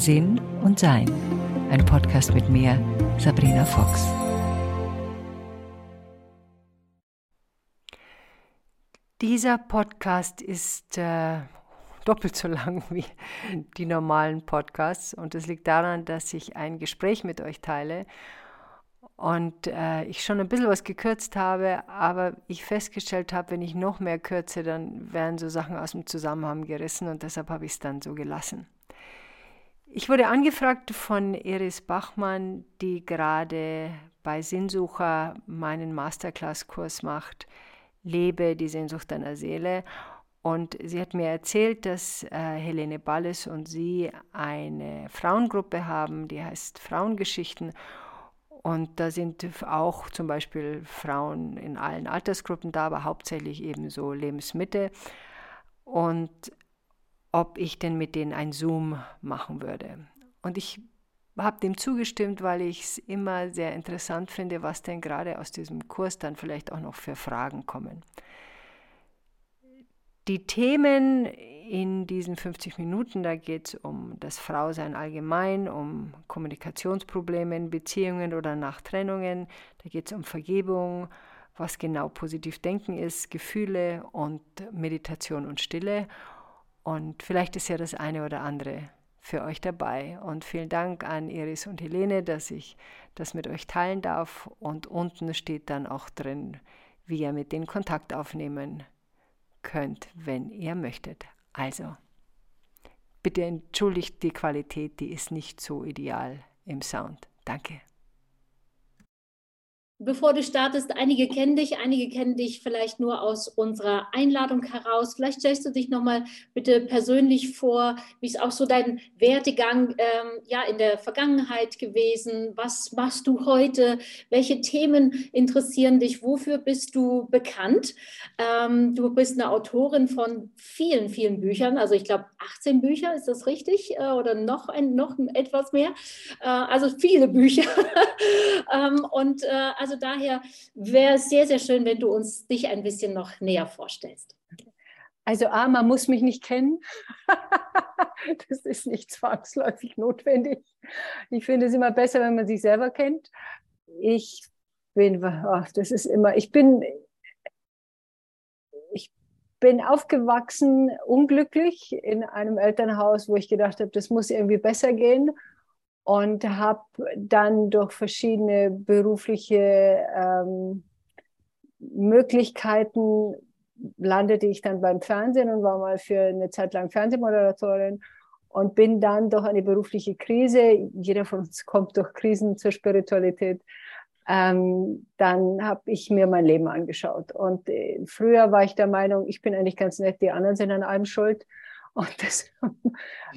Sinn und Sein. Ein Podcast mit mir, Sabrina Fox. Dieser Podcast ist äh, doppelt so lang wie die normalen Podcasts und es liegt daran, dass ich ein Gespräch mit euch teile und äh, ich schon ein bisschen was gekürzt habe, aber ich festgestellt habe, wenn ich noch mehr kürze, dann werden so Sachen aus dem Zusammenhang gerissen und deshalb habe ich es dann so gelassen. Ich wurde angefragt von Iris Bachmann, die gerade bei Sinnsucher meinen Masterclass-Kurs macht, Lebe die Sehnsucht deiner Seele. Und sie hat mir erzählt, dass äh, Helene Balles und sie eine Frauengruppe haben, die heißt Frauengeschichten. Und da sind auch zum Beispiel Frauen in allen Altersgruppen da, aber hauptsächlich eben so Lebensmitte. Und ob ich denn mit denen ein Zoom machen würde. Und ich habe dem zugestimmt, weil ich es immer sehr interessant finde, was denn gerade aus diesem Kurs dann vielleicht auch noch für Fragen kommen. Die Themen in diesen 50 Minuten, da geht es um das Frausein allgemein, um Kommunikationsprobleme in Beziehungen oder nach Trennungen, da geht es um Vergebung, was genau positiv denken ist, Gefühle und Meditation und Stille. Und vielleicht ist ja das eine oder andere für euch dabei. Und vielen Dank an Iris und Helene, dass ich das mit euch teilen darf. Und unten steht dann auch drin, wie ihr mit denen Kontakt aufnehmen könnt, wenn ihr möchtet. Also, bitte entschuldigt die Qualität, die ist nicht so ideal im Sound. Danke. Bevor du startest, einige kennen dich, einige kennen dich vielleicht nur aus unserer Einladung heraus. Vielleicht stellst du dich nochmal bitte persönlich vor, wie ist auch so dein Werdegang ähm, ja, in der Vergangenheit gewesen? Was machst du heute? Welche Themen interessieren dich? Wofür bist du bekannt? Ähm, du bist eine Autorin von vielen, vielen Büchern, also ich glaube 18 Bücher, ist das richtig? Äh, oder noch, ein, noch etwas mehr? Äh, also viele Bücher. ähm, und äh, also also daher wäre es sehr, sehr schön, wenn du uns dich ein bisschen noch näher vorstellst. Also A, man muss mich nicht kennen. das ist nicht zwangsläufig notwendig. Ich finde es immer besser, wenn man sich selber kennt. Ich bin, oh, das ist immer, ich bin, ich bin aufgewachsen unglücklich in einem Elternhaus, wo ich gedacht habe, das muss irgendwie besser gehen und habe dann durch verschiedene berufliche ähm, Möglichkeiten landete ich dann beim Fernsehen und war mal für eine Zeit lang Fernsehmoderatorin und bin dann durch eine berufliche Krise, jeder von uns kommt durch Krisen zur Spiritualität, ähm, dann habe ich mir mein Leben angeschaut. Und äh, früher war ich der Meinung, ich bin eigentlich ganz nett, die anderen sind an allem schuld. Und das,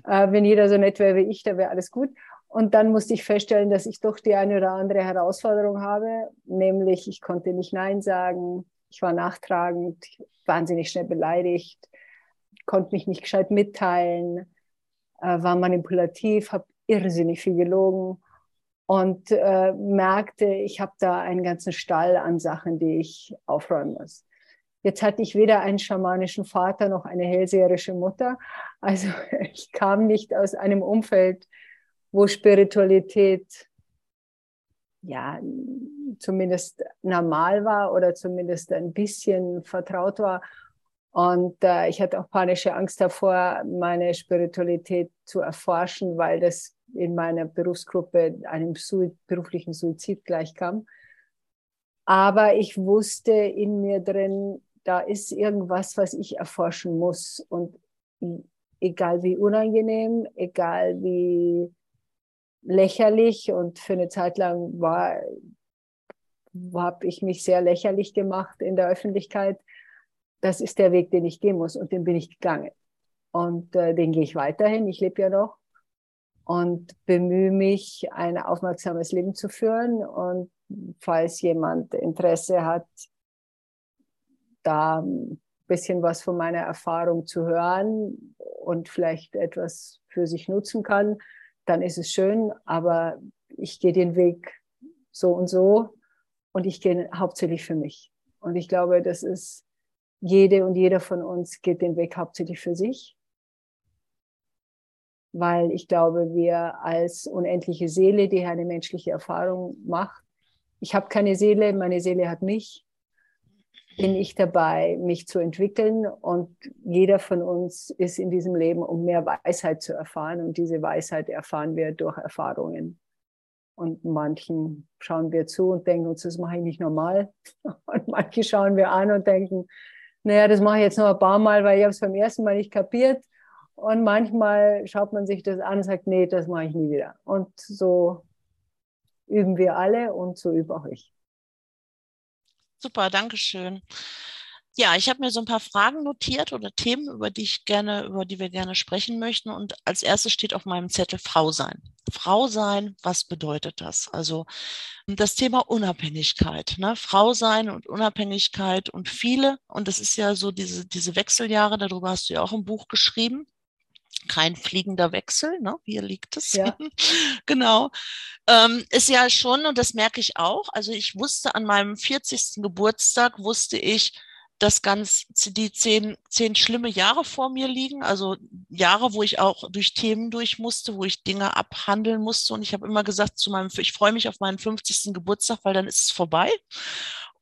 äh, wenn jeder so nett wäre wie ich, da wäre alles gut. Und dann musste ich feststellen, dass ich doch die eine oder andere Herausforderung habe, nämlich ich konnte nicht Nein sagen, ich war nachtragend, wahnsinnig schnell beleidigt, konnte mich nicht gescheit mitteilen, äh, war manipulativ, habe irrsinnig viel gelogen und äh, merkte, ich habe da einen ganzen Stall an Sachen, die ich aufräumen muss. Jetzt hatte ich weder einen schamanischen Vater noch eine hellseherische Mutter. Also ich kam nicht aus einem Umfeld, wo Spiritualität ja zumindest normal war oder zumindest ein bisschen vertraut war. Und äh, ich hatte auch panische Angst davor, meine Spiritualität zu erforschen, weil das in meiner Berufsgruppe einem Sui beruflichen Suizid gleichkam. Aber ich wusste in mir drin, da ist irgendwas, was ich erforschen muss. Und egal wie unangenehm, egal wie lächerlich und für eine Zeit lang war, habe ich mich sehr lächerlich gemacht in der Öffentlichkeit. Das ist der Weg, den ich gehen muss und den bin ich gegangen. Und äh, den gehe ich weiterhin. Ich lebe ja noch und bemühe mich, ein aufmerksames Leben zu führen. Und falls jemand Interesse hat, da ein bisschen was von meiner Erfahrung zu hören und vielleicht etwas für sich nutzen kann, dann ist es schön, aber ich gehe den Weg so und so und ich gehe hauptsächlich für mich. Und ich glaube, das ist, jede und jeder von uns geht den Weg hauptsächlich für sich. weil ich glaube, wir als unendliche Seele, die eine menschliche Erfahrung macht, ich habe keine Seele, meine Seele hat mich, bin ich dabei, mich zu entwickeln und jeder von uns ist in diesem Leben, um mehr Weisheit zu erfahren und diese Weisheit erfahren wir durch Erfahrungen. Und manchen schauen wir zu und denken uns, das mache ich nicht normal. Und manche schauen wir an und denken, naja, das mache ich jetzt noch ein paar Mal, weil ich habe es beim ersten Mal nicht kapiert. Und manchmal schaut man sich das an und sagt, nee, das mache ich nie wieder. Und so üben wir alle und so übe auch ich. Super, danke schön. Ja, ich habe mir so ein paar Fragen notiert oder Themen, über die ich gerne, über die wir gerne sprechen möchten. Und als erstes steht auf meinem Zettel Frau sein. Frau sein, was bedeutet das? Also das Thema Unabhängigkeit, ne? Frau sein und Unabhängigkeit und viele, und das ist ja so diese, diese Wechseljahre, darüber hast du ja auch ein Buch geschrieben. Kein fliegender Wechsel, ne? Hier liegt es. Ja. genau. Ähm, ist ja schon, und das merke ich auch. Also ich wusste an meinem 40. Geburtstag, wusste ich, dass ganz die zehn, zehn schlimme Jahre vor mir liegen, also Jahre, wo ich auch durch Themen durch musste, wo ich Dinge abhandeln musste. Und ich habe immer gesagt zu meinem, ich freue mich auf meinen 50. Geburtstag, weil dann ist es vorbei.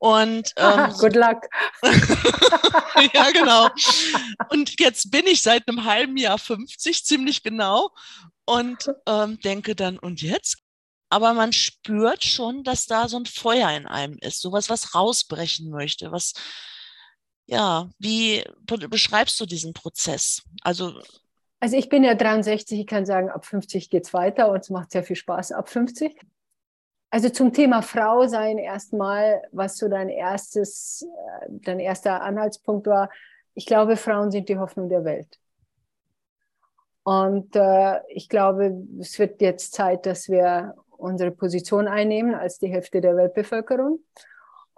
Und ähm, good luck. ja, genau. Und jetzt bin ich seit einem halben Jahr 50, ziemlich genau, und ähm, denke dann, und jetzt? Aber man spürt schon, dass da so ein Feuer in einem ist, sowas, was rausbrechen möchte, was ja, wie beschreibst du diesen Prozess? Also, also ich bin ja 63, ich kann sagen, ab 50 geht es weiter und es macht sehr viel Spaß ab 50. Also zum Thema Frau sein erstmal, was so dein erstes, äh, dein erster Anhaltspunkt war. Ich glaube, Frauen sind die Hoffnung der Welt. Und äh, ich glaube, es wird jetzt Zeit, dass wir unsere Position einnehmen als die Hälfte der Weltbevölkerung.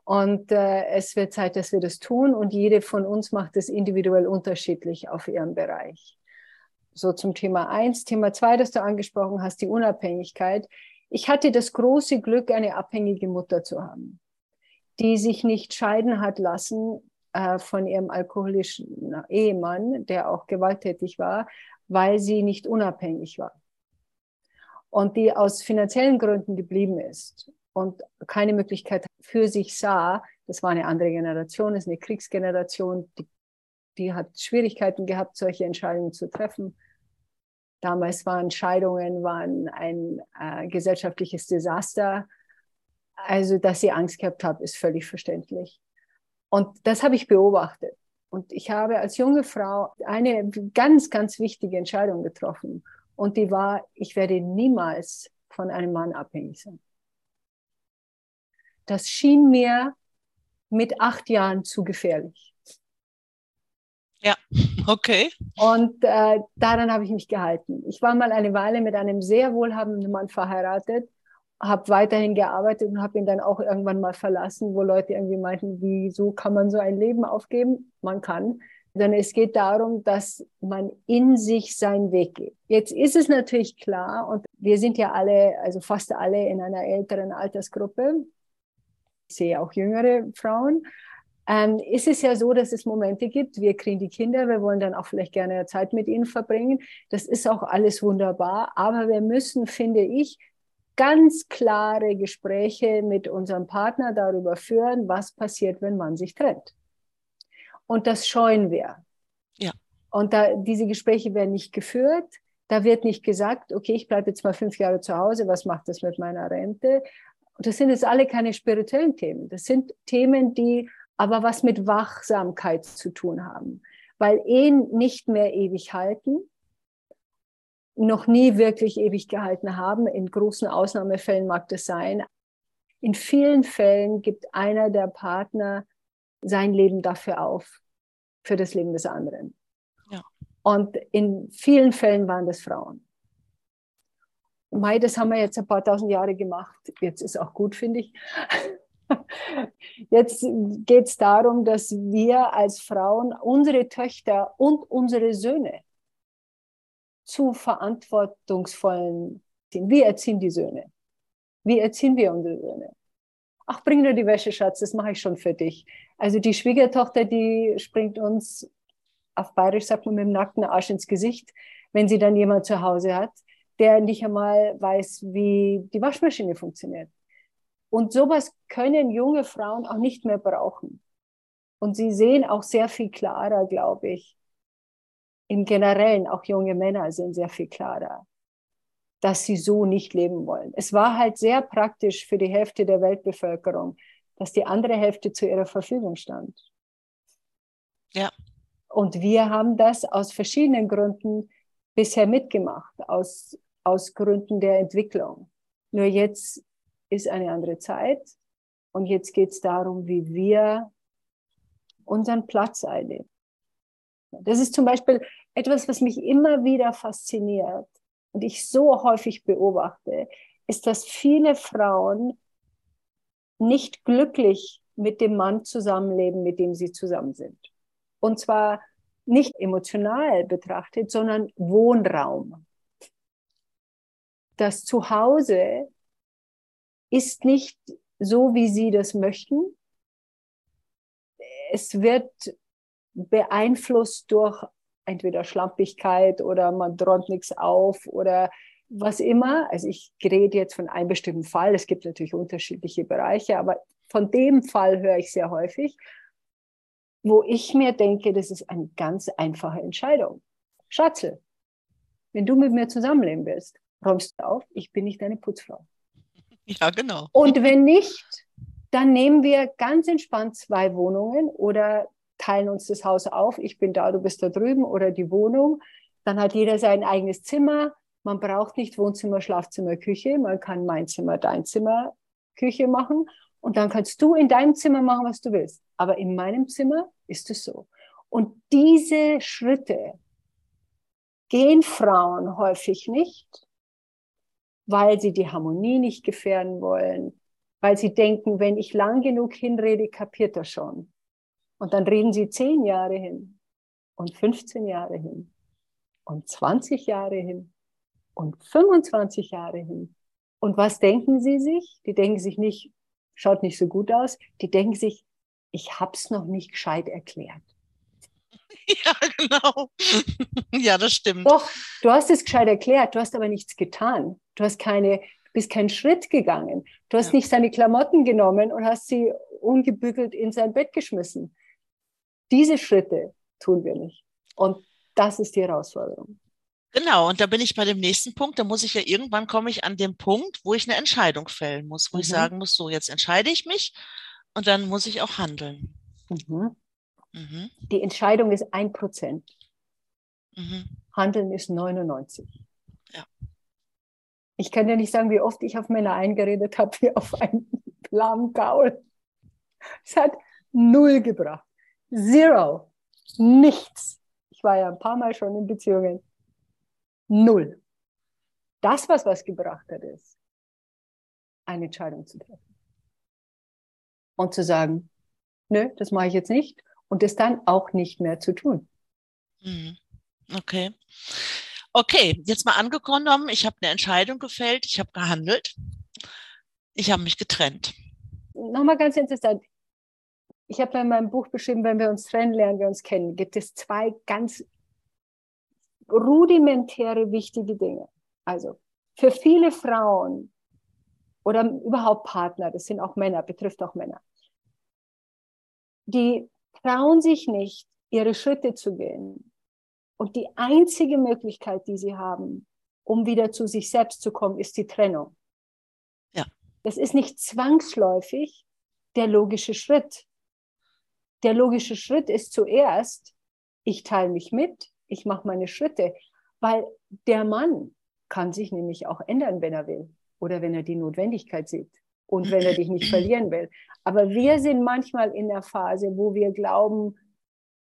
Und äh, es wird Zeit, dass wir das tun. Und jede von uns macht es individuell unterschiedlich auf ihrem Bereich. So zum Thema eins. Thema zwei, das du angesprochen hast, die Unabhängigkeit. Ich hatte das große Glück, eine abhängige Mutter zu haben, die sich nicht scheiden hat lassen äh, von ihrem alkoholischen Ehemann, der auch gewalttätig war, weil sie nicht unabhängig war. Und die aus finanziellen Gründen geblieben ist und keine Möglichkeit für sich sah, das war eine andere Generation, das ist eine Kriegsgeneration, die, die hat Schwierigkeiten gehabt, solche Entscheidungen zu treffen. Damals waren Scheidungen waren ein äh, gesellschaftliches Desaster. Also, dass sie Angst gehabt hat, ist völlig verständlich. Und das habe ich beobachtet. Und ich habe als junge Frau eine ganz, ganz wichtige Entscheidung getroffen. Und die war, ich werde niemals von einem Mann abhängig sein das schien mir mit acht Jahren zu gefährlich. Ja, okay. Und äh, daran habe ich mich gehalten. Ich war mal eine Weile mit einem sehr wohlhabenden Mann verheiratet, habe weiterhin gearbeitet und habe ihn dann auch irgendwann mal verlassen, wo Leute irgendwie meinten, wieso kann man so ein Leben aufgeben? Man kann. Sondern es geht darum, dass man in sich seinen Weg geht. Jetzt ist es natürlich klar, und wir sind ja alle, also fast alle in einer älteren Altersgruppe, ich sehe auch jüngere Frauen, ähm, ist es ja so, dass es Momente gibt, wir kriegen die Kinder, wir wollen dann auch vielleicht gerne Zeit mit ihnen verbringen. Das ist auch alles wunderbar, aber wir müssen, finde ich, ganz klare Gespräche mit unserem Partner darüber führen, was passiert, wenn man sich trennt. Und das scheuen wir. Ja. Und da, diese Gespräche werden nicht geführt. Da wird nicht gesagt, okay, ich bleibe jetzt mal fünf Jahre zu Hause, was macht das mit meiner Rente? Und das sind jetzt alle keine spirituellen Themen. Das sind Themen, die aber was mit Wachsamkeit zu tun haben. Weil Ehen nicht mehr ewig halten, noch nie wirklich ewig gehalten haben. In großen Ausnahmefällen mag das sein. In vielen Fällen gibt einer der Partner sein Leben dafür auf, für das Leben des anderen. Ja. Und in vielen Fällen waren das Frauen. Mai, das haben wir jetzt ein paar tausend Jahre gemacht. Jetzt ist auch gut, finde ich. Jetzt geht es darum, dass wir als Frauen unsere Töchter und unsere Söhne zu verantwortungsvollen sind. Wie erziehen die Söhne? Wie erziehen wir unsere Söhne? Ach, bring nur die Wäsche, Schatz, das mache ich schon für dich. Also die Schwiegertochter, die springt uns auf Bayerisch, sagt man, mit dem nackten Arsch ins Gesicht wenn sie dann jemand zu Hause hat, der nicht einmal weiß, wie die Waschmaschine funktioniert. Und sowas können junge Frauen auch nicht mehr brauchen. Und sie sehen auch sehr viel klarer, glaube ich. Im Generellen, auch junge Männer sind sehr viel klarer, dass sie so nicht leben wollen. Es war halt sehr praktisch für die Hälfte der Weltbevölkerung, dass die andere Hälfte zu ihrer Verfügung stand. Ja. Und wir haben das aus verschiedenen Gründen bisher mitgemacht, aus, aus Gründen der Entwicklung. Nur jetzt ist eine andere Zeit und jetzt geht es darum, wie wir unseren Platz einnehmen. Das ist zum Beispiel etwas, was mich immer wieder fasziniert und ich so häufig beobachte, ist, dass viele Frauen nicht glücklich mit dem Mann zusammenleben, mit dem sie zusammen sind. Und zwar nicht emotional betrachtet, sondern Wohnraum. Das Zuhause ist nicht so, wie sie das möchten. Es wird beeinflusst durch entweder Schlampigkeit oder man träumt nichts auf oder was immer. Also ich rede jetzt von einem bestimmten Fall. Es gibt natürlich unterschiedliche Bereiche, aber von dem Fall höre ich sehr häufig wo ich mir denke, das ist eine ganz einfache Entscheidung. Schatzel, wenn du mit mir zusammenleben willst, räumst du auf, ich bin nicht deine Putzfrau. Ja, genau. Und wenn nicht, dann nehmen wir ganz entspannt zwei Wohnungen oder teilen uns das Haus auf. Ich bin da, du bist da drüben oder die Wohnung. Dann hat jeder sein eigenes Zimmer. Man braucht nicht Wohnzimmer, Schlafzimmer, Küche. Man kann mein Zimmer, dein Zimmer, Küche machen. Und dann kannst du in deinem Zimmer machen, was du willst. Aber in meinem Zimmer ist es so. Und diese Schritte gehen Frauen häufig nicht, weil sie die Harmonie nicht gefährden wollen, weil sie denken, wenn ich lang genug hinrede, kapiert er schon. Und dann reden sie zehn Jahre hin und 15 Jahre hin und 20 Jahre hin und 25 Jahre hin. Und was denken sie sich? Die denken sich nicht, schaut nicht so gut aus. Die denken sich, ich habe es noch nicht gescheit erklärt. Ja, genau. ja, das stimmt. Doch, du hast es gescheit erklärt, du hast aber nichts getan. Du hast keine, bist keinen Schritt gegangen. Du hast ja. nicht seine Klamotten genommen und hast sie ungebügelt in sein Bett geschmissen. Diese Schritte tun wir nicht. Und das ist die Herausforderung. Genau, und da bin ich bei dem nächsten Punkt. Da muss ich ja irgendwann komme ich an den Punkt, wo ich eine Entscheidung fällen muss, wo mhm. ich sagen muss, so jetzt entscheide ich mich und dann muss ich auch handeln. Mhm. Mhm. Die Entscheidung ist ein Prozent. Mhm. Handeln ist 99. Ja. Ich kann dir nicht sagen, wie oft ich auf Männer eingeredet habe, wie auf einen lahmen Gaul. Es hat null gebracht. Zero. Nichts. Ich war ja ein paar Mal schon in Beziehungen. Null. Das, was was gebracht hat, ist, eine Entscheidung zu treffen. Und zu sagen, nö, das mache ich jetzt nicht. Und es dann auch nicht mehr zu tun. Mhm. Okay. Okay, jetzt mal angekommen, ich habe eine Entscheidung gefällt, ich habe gehandelt, ich habe mich getrennt. Nochmal ganz interessant. Ich habe in meinem Buch beschrieben, wenn wir uns trennen, lernen wir uns kennen. Gibt es zwei ganz rudimentäre wichtige Dinge. Also für viele Frauen oder überhaupt Partner, das sind auch Männer, betrifft auch Männer, die trauen sich nicht, ihre Schritte zu gehen. Und die einzige Möglichkeit, die sie haben, um wieder zu sich selbst zu kommen, ist die Trennung. Ja. Das ist nicht zwangsläufig der logische Schritt. Der logische Schritt ist zuerst, ich teile mich mit, ich mache meine Schritte, weil der Mann kann sich nämlich auch ändern, wenn er will oder wenn er die Notwendigkeit sieht und wenn er dich nicht verlieren will. Aber wir sind manchmal in der Phase, wo wir glauben,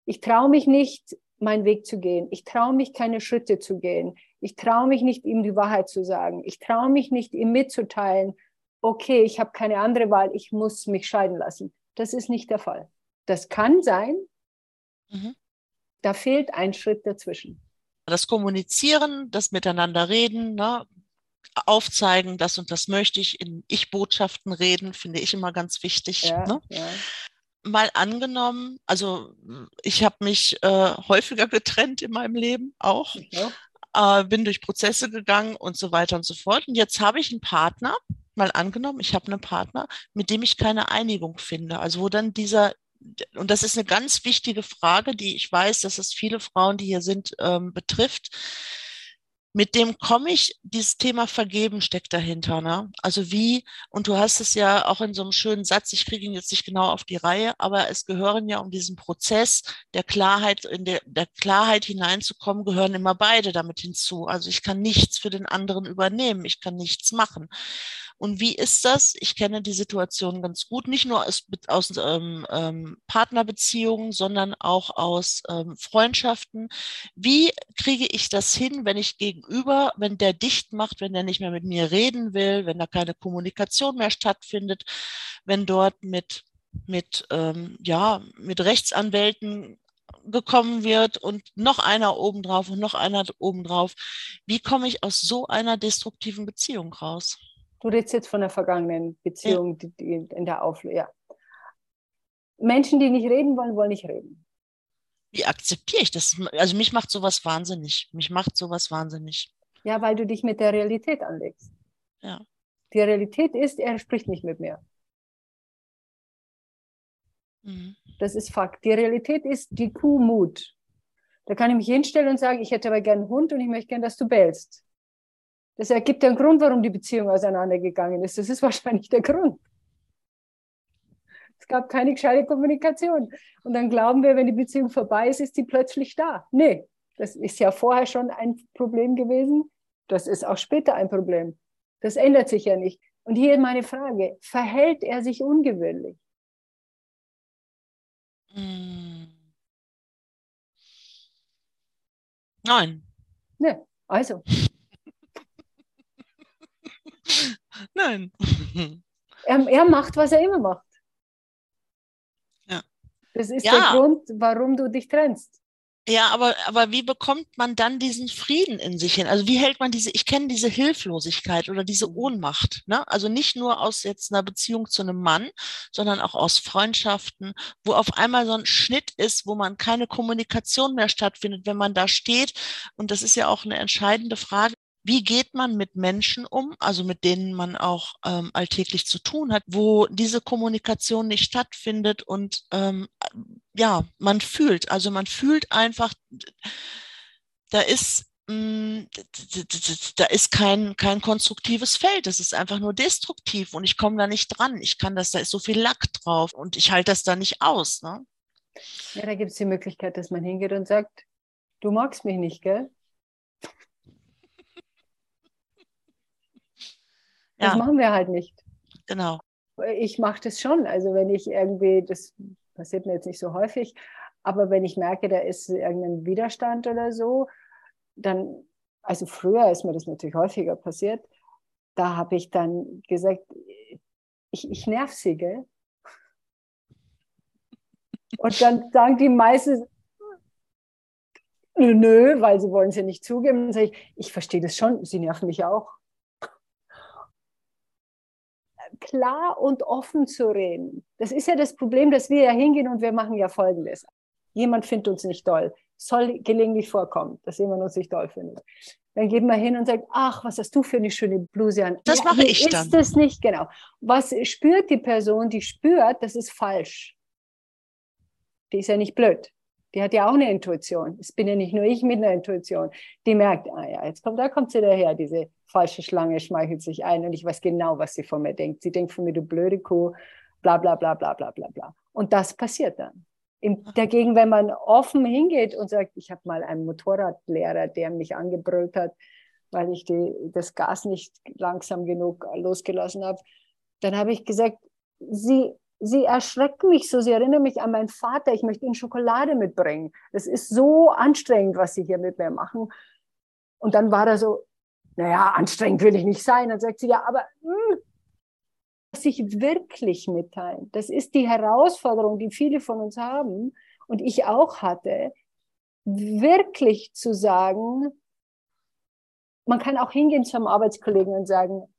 ich traue mich nicht, meinen Weg zu gehen. Ich traue mich, keine Schritte zu gehen. Ich traue mich nicht, ihm die Wahrheit zu sagen. Ich traue mich nicht, ihm mitzuteilen, okay, ich habe keine andere Wahl, ich muss mich scheiden lassen. Das ist nicht der Fall. Das kann sein, mhm. Da fehlt ein Schritt dazwischen. Das Kommunizieren, das Miteinander reden, ne? Aufzeigen, das und das möchte ich, in Ich-Botschaften reden, finde ich immer ganz wichtig. Ja, ne? ja. Mal angenommen, also ich habe mich äh, häufiger getrennt in meinem Leben auch. Ja. äh, bin durch Prozesse gegangen und so weiter und so fort. Und jetzt habe ich einen Partner, mal angenommen, ich habe einen Partner, mit dem ich keine Einigung finde. Also wo dann dieser und das ist eine ganz wichtige Frage, die ich weiß, dass es viele Frauen, die hier sind, ähm, betrifft mit dem komme ich, dieses Thema Vergeben steckt dahinter. Ne? Also wie, und du hast es ja auch in so einem schönen Satz, ich kriege ihn jetzt nicht genau auf die Reihe, aber es gehören ja um diesen Prozess der Klarheit, in der, der Klarheit hineinzukommen, gehören immer beide damit hinzu. Also ich kann nichts für den anderen übernehmen, ich kann nichts machen. Und wie ist das? Ich kenne die Situation ganz gut, nicht nur aus, aus ähm, ähm, Partnerbeziehungen, sondern auch aus ähm, Freundschaften. Wie kriege ich das hin, wenn ich gegenüber, wenn der dicht macht, wenn der nicht mehr mit mir reden will, wenn da keine Kommunikation mehr stattfindet, wenn dort mit mit ähm, ja mit Rechtsanwälten gekommen wird und noch einer obendrauf und noch einer obendrauf. Wie komme ich aus so einer destruktiven Beziehung raus? Du redest jetzt von der vergangenen Beziehung, die, die in der Auflösung. Ja. Menschen, die nicht reden wollen, wollen nicht reden. Wie akzeptiere ich das? Also mich macht sowas wahnsinnig. Mich macht sowas wahnsinnig. Ja, weil du dich mit der Realität anlegst. Ja. Die Realität ist, er spricht nicht mit mir. Mhm. Das ist Fakt. Die Realität ist die Kuh Mut. Da kann ich mich hinstellen und sagen, ich hätte aber gern einen Hund und ich möchte gern, dass du bellst. Das ergibt einen Grund, warum die Beziehung auseinandergegangen ist. Das ist wahrscheinlich der Grund. Es gab keine gescheite Kommunikation. Und dann glauben wir, wenn die Beziehung vorbei ist, ist die plötzlich da. Nee, das ist ja vorher schon ein Problem gewesen. Das ist auch später ein Problem. Das ändert sich ja nicht. Und hier meine Frage, verhält er sich ungewöhnlich? Hm. Nein. Ne, also. Nein. Er, er macht, was er immer macht. Ja. Das ist ja. der Grund, warum du dich trennst. Ja, aber, aber wie bekommt man dann diesen Frieden in sich hin? Also wie hält man diese, ich kenne diese Hilflosigkeit oder diese. Ohnmacht, ne? Also nicht nur aus jetzt einer Beziehung zu einem Mann, sondern auch aus Freundschaften, wo auf einmal so ein Schnitt ist, wo man keine Kommunikation mehr stattfindet, wenn man da steht. Und das ist ja auch eine entscheidende Frage wie geht man mit Menschen um, also mit denen man auch ähm, alltäglich zu tun hat, wo diese Kommunikation nicht stattfindet und ähm, ja, man fühlt, also man fühlt einfach, da ist mm, da ist kein, kein konstruktives Feld, das ist einfach nur destruktiv und ich komme da nicht dran. Ich kann das, da ist so viel Lack drauf und ich halte das da nicht aus. Ne? Ja, da gibt es die Möglichkeit, dass man hingeht und sagt, du magst mich nicht, gell? Das ja. machen wir halt nicht. Genau. Ich mache das schon. Also wenn ich irgendwie, das passiert mir jetzt nicht so häufig, aber wenn ich merke, da ist irgendein Widerstand oder so, dann, also früher ist mir das natürlich häufiger passiert, da habe ich dann gesagt, ich, ich nerv sie, gell? Und dann sagen die meisten, nö, weil sie wollen es ja nicht zugeben. Dann sage ich, ich verstehe das schon, sie nerven mich auch klar und offen zu reden. Das ist ja das Problem, dass wir ja hingehen und wir machen ja Folgendes. Jemand findet uns nicht toll. Soll gelegentlich vorkommen, dass jemand uns nicht toll findet. Dann geht man hin und sagt, ach, was hast du für eine schöne Bluse an. Das ja, mache ich ist dann. Ist das nicht, genau. Was spürt die Person? Die spürt, das ist falsch. Die ist ja nicht blöd. Die hat ja auch eine Intuition. Es bin ja nicht nur ich mit einer Intuition. Die merkt, ah ja, jetzt kommt, da kommt sie daher, diese falsche Schlange schmeichelt sich ein und ich weiß genau, was sie von mir denkt. Sie denkt von mir, du blöde Kuh, bla bla bla bla bla bla bla. Und das passiert dann. Im, dagegen, wenn man offen hingeht und sagt, ich habe mal einen Motorradlehrer, der mich angebrüllt hat, weil ich die, das Gas nicht langsam genug losgelassen habe, dann habe ich gesagt, Sie sie erschrecken mich so, sie erinnern mich an meinen Vater, ich möchte ihnen Schokolade mitbringen. Das ist so anstrengend, was sie hier mit mir machen. Und dann war er so, naja, anstrengend will ich nicht sein. Dann sagt sie, ja, aber mh, hm, sich wirklich mitteilen, das ist die Herausforderung, die viele von uns haben und ich auch hatte, wirklich zu sagen, man kann auch hingehen zu einem Arbeitskollegen und sagen,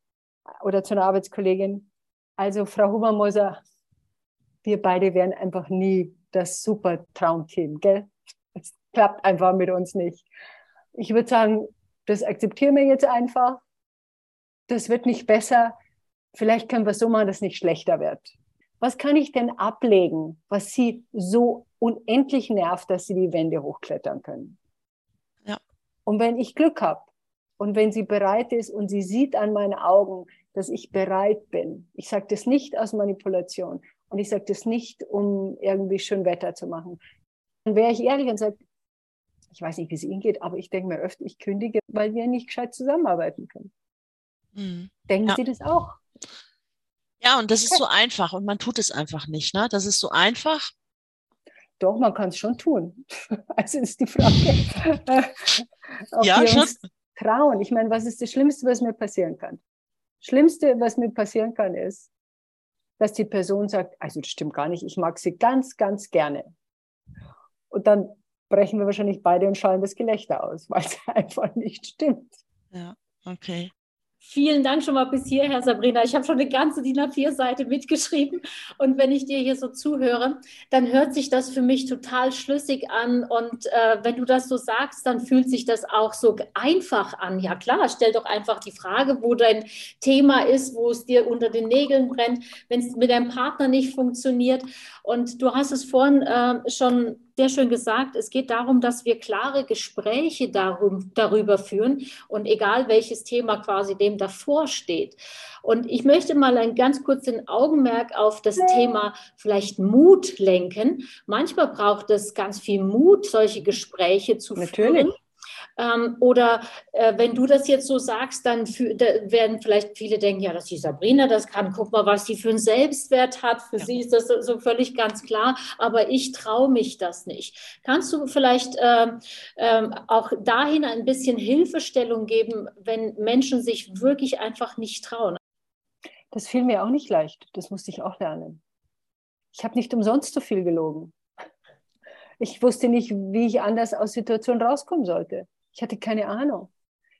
oder zu einer Arbeitskollegin, also Frau Hubermoser, wir beide wären einfach nie das super Traumteam, gell? Es klappt einfach mit uns nicht. Ich würde sagen, das akzeptieren wir jetzt einfach. Das wird nicht besser. Vielleicht können wir es so machen, dass es nicht schlechter wird. Was kann ich denn ablegen, was sie so unendlich nervt, dass sie die Wände hochklettern können? Ja. Und wenn ich Glück habe und wenn sie bereit ist und sie sieht an meinen Augen, dass ich bereit bin, ich sage das nicht aus Manipulation und ich sage das nicht, um irgendwie schön Wetter zu machen, dann wäre ich ehrlich und sage, ich weiß nicht, wie es Ihnen geht, aber ich denke mir öfter, ich kündige, weil wir nicht gescheit zusammenarbeiten können. Mhm. Denken ja. Sie das auch? Ja, und das ist so einfach und man tut es einfach nicht. Ne? Das ist so einfach. Doch, man kann es schon tun. Also ist die Frage, ob ja, wir schon. uns trauen. Ich meine, was ist das Schlimmste, was mir passieren kann? Das Schlimmste, was mir passieren kann, ist, dass die Person sagt, also das stimmt gar nicht, ich mag sie ganz, ganz gerne. Und dann brechen wir wahrscheinlich beide ein schallendes Gelächter aus, weil es einfach nicht stimmt. Ja, okay. Vielen Dank schon mal bis hierher, Sabrina. Ich habe schon eine ganze DIN A4-Seite mitgeschrieben. Und wenn ich dir hier so zuhöre, dann hört sich das für mich total schlüssig an. Und äh, wenn du das so sagst, dann fühlt sich das auch so einfach an. Ja klar, stell doch einfach die Frage, wo dein Thema ist, wo es dir unter den Nägeln brennt, wenn es mit deinem Partner nicht funktioniert. Und du hast es vorhin äh, schon sehr schön gesagt, es geht darum, dass wir klare Gespräche darum, darüber führen und egal welches Thema quasi dem davor steht. Und ich möchte mal ein ganz kurz den Augenmerk auf das Thema vielleicht Mut lenken. Manchmal braucht es ganz viel Mut, solche Gespräche zu Natürlich. führen. Ähm, oder äh, wenn du das jetzt so sagst, dann da werden vielleicht viele denken, ja, dass die Sabrina das kann. Guck mal, was sie für einen Selbstwert hat. Für ja. sie ist das so, so, völlig ganz klar. Aber ich traue mich das nicht. Kannst du vielleicht ähm, ähm, auch dahin ein bisschen Hilfestellung geben, wenn Menschen sich wirklich einfach nicht trauen? Das fiel mir auch nicht leicht. Das musste ich auch lernen. Ich habe nicht umsonst so viel gelogen. Ich wusste nicht, wie ich anders aus Situationen rauskommen sollte. Ich hatte keine Ahnung.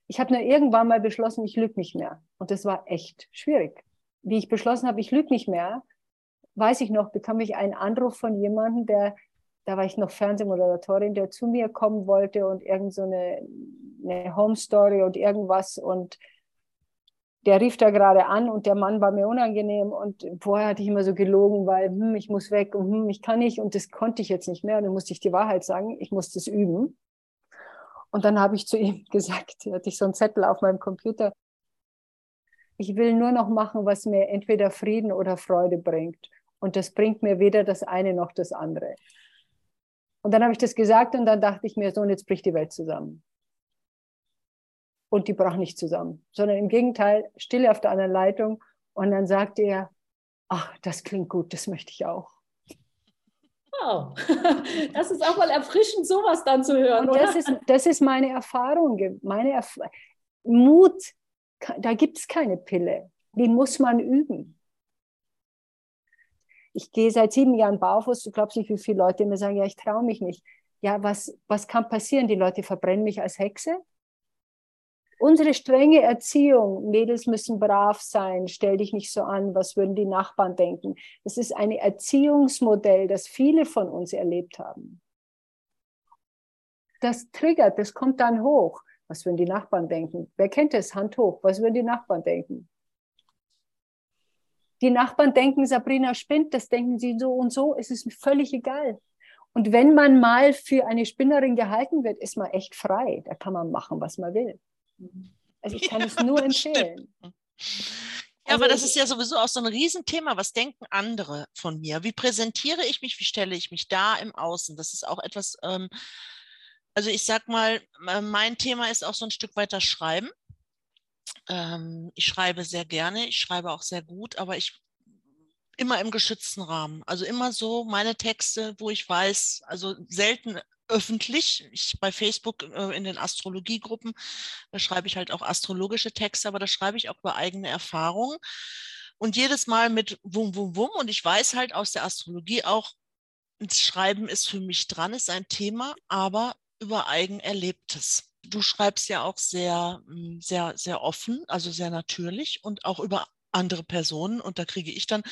Ich habe nur irgendwann mal beschlossen, ich lüge nicht mehr. Und das war echt schwierig. Wie ich beschlossen habe, ich lüge nicht mehr, weiß ich noch, bekam ich einen Anruf von jemandem, der, da war ich noch Fernsehmoderatorin, der zu mir kommen wollte und irgend so eine, eine Home Story und irgendwas und der rief da gerade an und der Mann war mir unangenehm und vorher hatte ich immer so gelogen, weil hm, ich muss weg und hm, ich kann nicht und das konnte ich jetzt nicht mehr und dann musste ich die Wahrheit sagen, ich musste es üben. Und dann habe ich zu ihm gesagt, hatte ich so einen Zettel auf meinem Computer, ich will nur noch machen, was mir entweder Frieden oder Freude bringt. Und das bringt mir weder das eine noch das andere. Und dann habe ich das gesagt und dann dachte ich mir, so, und jetzt bricht die Welt zusammen. Und die brach nicht zusammen, sondern im Gegenteil, Stille auf der anderen Leitung. Und dann sagte er, ach, das klingt gut, das möchte ich auch. Wow, das ist auch mal erfrischend, sowas dann zu hören. Und das, ist, das ist meine Erfahrung. Meine Erf Mut, da gibt es keine Pille. Die muss man üben. Ich gehe seit sieben Jahren barfuß. Du glaubst nicht, wie viele Leute mir sagen, ja, ich traue mich nicht. Ja, was, was kann passieren? Die Leute verbrennen mich als Hexe. Unsere strenge Erziehung, Mädels müssen brav sein, stell dich nicht so an, was würden die Nachbarn denken? Das ist ein Erziehungsmodell, das viele von uns erlebt haben. Das triggert, das kommt dann hoch. Was würden die Nachbarn denken? Wer kennt es? Hand hoch. Was würden die Nachbarn denken? Die Nachbarn denken, Sabrina spinnt, das denken sie so und so, es ist völlig egal. Und wenn man mal für eine Spinnerin gehalten wird, ist man echt frei. Da kann man machen, was man will. Also ich kann ja, es nur empfehlen. Ja, also aber das ist ja sowieso auch so ein Riesenthema. Was denken andere von mir? Wie präsentiere ich mich? Wie stelle ich mich da im Außen? Das ist auch etwas, ähm, also ich sag mal, mein Thema ist auch so ein Stück weiter Schreiben. Ähm, ich schreibe sehr gerne, ich schreibe auch sehr gut, aber ich immer im geschützten Rahmen. Also immer so meine Texte, wo ich weiß, also selten öffentlich. Ich bei Facebook äh, in den Astrologiegruppen, da schreibe ich halt auch astrologische Texte, aber da schreibe ich auch über eigene Erfahrungen. Und jedes Mal mit Wum, Wum, Wum. Und ich weiß halt aus der Astrologie auch, Schreiben ist für mich dran, ist ein Thema, aber über Eigenerlebtes. Du schreibst ja auch sehr, hm, sehr, sehr offen, also sehr natürlich und auch über andere Personen. Und da kriege ich dann.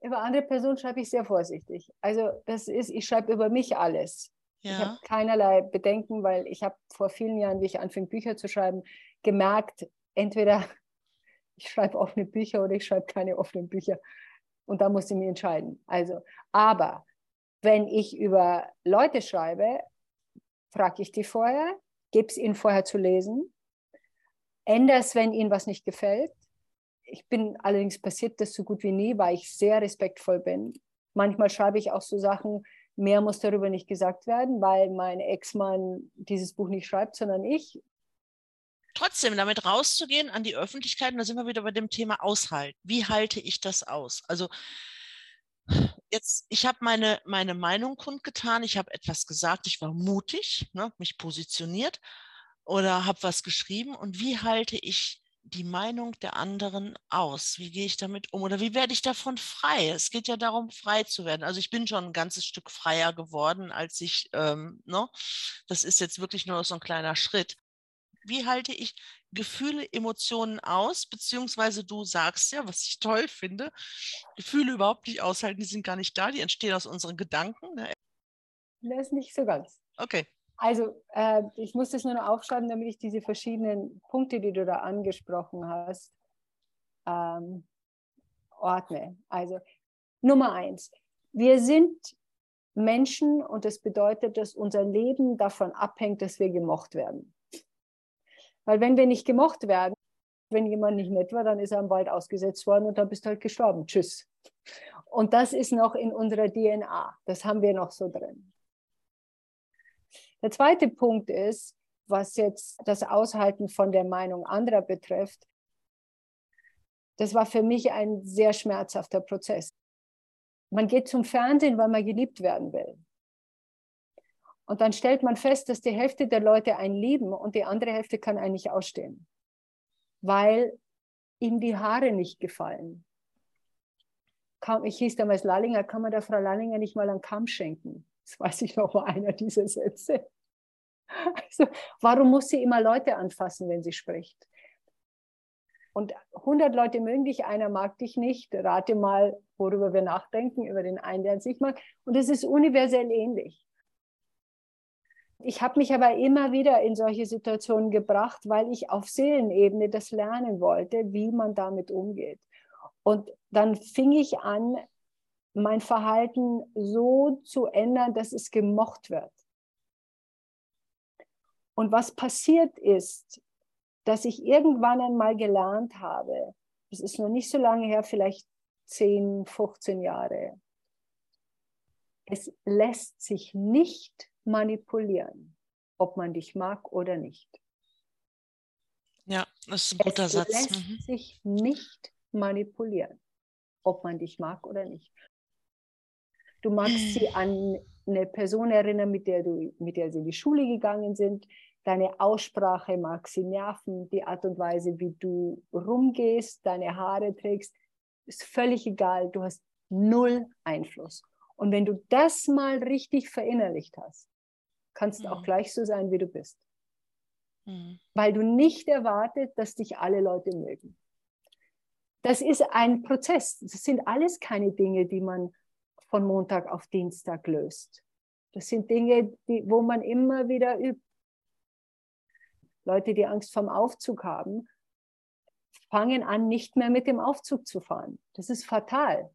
Über andere Personen schreibe ich sehr vorsichtig. Also das ist, ich schreibe über mich alles. Ja. Ich habe keinerlei Bedenken, weil ich habe vor vielen Jahren, wie ich anfing, Bücher zu schreiben, gemerkt, entweder ich schreibe offene Bücher oder ich schreibe keine offenen Bücher. Und da muss ich mich entscheiden. Also, aber wenn ich über Leute schreibe, frage ich die vorher, gebe es ihnen vorher zu lesen, ändere es, wenn ihnen was nicht gefällt. Ich bin allerdings passiert das so gut wie nie, weil ich sehr respektvoll bin. Manchmal schreibe ich auch so Sachen, mehr muss darüber nicht gesagt werden, weil mein Ex-Mann dieses Buch nicht schreibt, sondern ich. Trotzdem, damit rauszugehen an die Öffentlichkeit, da sind wir wieder bei dem Thema Aushalten. Wie halte ich das aus? Also jetzt, ich habe meine, meine Meinung kundgetan, ich habe etwas gesagt, ich war mutig, ne, mich positioniert oder habe was geschrieben und wie halte ich die Meinung der anderen aus? Wie gehe ich damit um oder wie werde ich davon frei? Es geht ja darum, frei zu werden. Also ich bin schon ein ganzes Stück freier geworden, als ich, ähm, ne? das ist jetzt wirklich nur so ein kleiner Schritt. Wie halte ich Gefühle, Emotionen aus? Beziehungsweise du sagst ja, was ich toll finde, Gefühle überhaupt nicht aushalten, die sind gar nicht da, die entstehen aus unseren Gedanken. Ne? Das ist nicht so ganz. Okay. Also äh, ich muss das nur noch aufschreiben, damit ich diese verschiedenen Punkte, die du da angesprochen hast, ähm, ordne. Also Nummer eins, wir sind Menschen und das bedeutet, dass unser Leben davon abhängt, dass wir gemocht werden. Weil wenn wir nicht gemocht werden, wenn jemand nicht nett war, dann ist er am Wald ausgesetzt worden und dann bist du halt gestorben. Tschüss. Und das ist noch in unserer DNA. Das haben wir noch so drin. Der zweite Punkt ist, was jetzt das Aushalten von der Meinung anderer betrifft, das war für mich ein sehr schmerzhafter Prozess. Man geht zum Fernsehen, weil man geliebt werden will. Und dann stellt man fest, dass die Hälfte der Leute einen lieben und die andere Hälfte kann einen nicht ausstehen, weil ihm die Haare nicht gefallen. Ich hieß damals Lallinger, kann man der Frau Lallinger nicht mal einen Kamm schenken? Das weiß ich noch, war einer dieser Sätze. Also, warum muss sie immer Leute anfassen, wenn sie spricht? Und 100 Leute mögen dich, einer mag dich nicht. Rate mal, worüber wir nachdenken, über den einen, der uns nicht mag. Und es ist universell ähnlich. Ich habe mich aber immer wieder in solche Situationen gebracht, weil ich auf Seelenebene das lernen wollte, wie man damit umgeht. Und dann fing ich an, mein Verhalten so zu ändern, dass es gemocht wird. Und was passiert ist, dass ich irgendwann einmal gelernt habe, es ist noch nicht so lange her, vielleicht 10, 15 Jahre, es lässt sich nicht manipulieren, ob man dich mag oder nicht. Ja, das ist ein guter es Satz. Es lässt mhm. sich nicht manipulieren, ob man dich mag oder nicht. Du magst sie an eine Person erinnern, mit der, du, mit der sie in die Schule gegangen sind. Deine Aussprache mag sie nerven, die Art und Weise, wie du rumgehst, deine Haare trägst, ist völlig egal. Du hast null Einfluss. Und wenn du das mal richtig verinnerlicht hast, kannst du mhm. auch gleich so sein, wie du bist. Mhm. Weil du nicht erwartet, dass dich alle Leute mögen. Das ist ein Prozess. Das sind alles keine Dinge, die man von Montag auf Dienstag löst. Das sind Dinge, die, wo man immer wieder übt. Leute, die Angst vom Aufzug haben, fangen an, nicht mehr mit dem Aufzug zu fahren. Das ist fatal,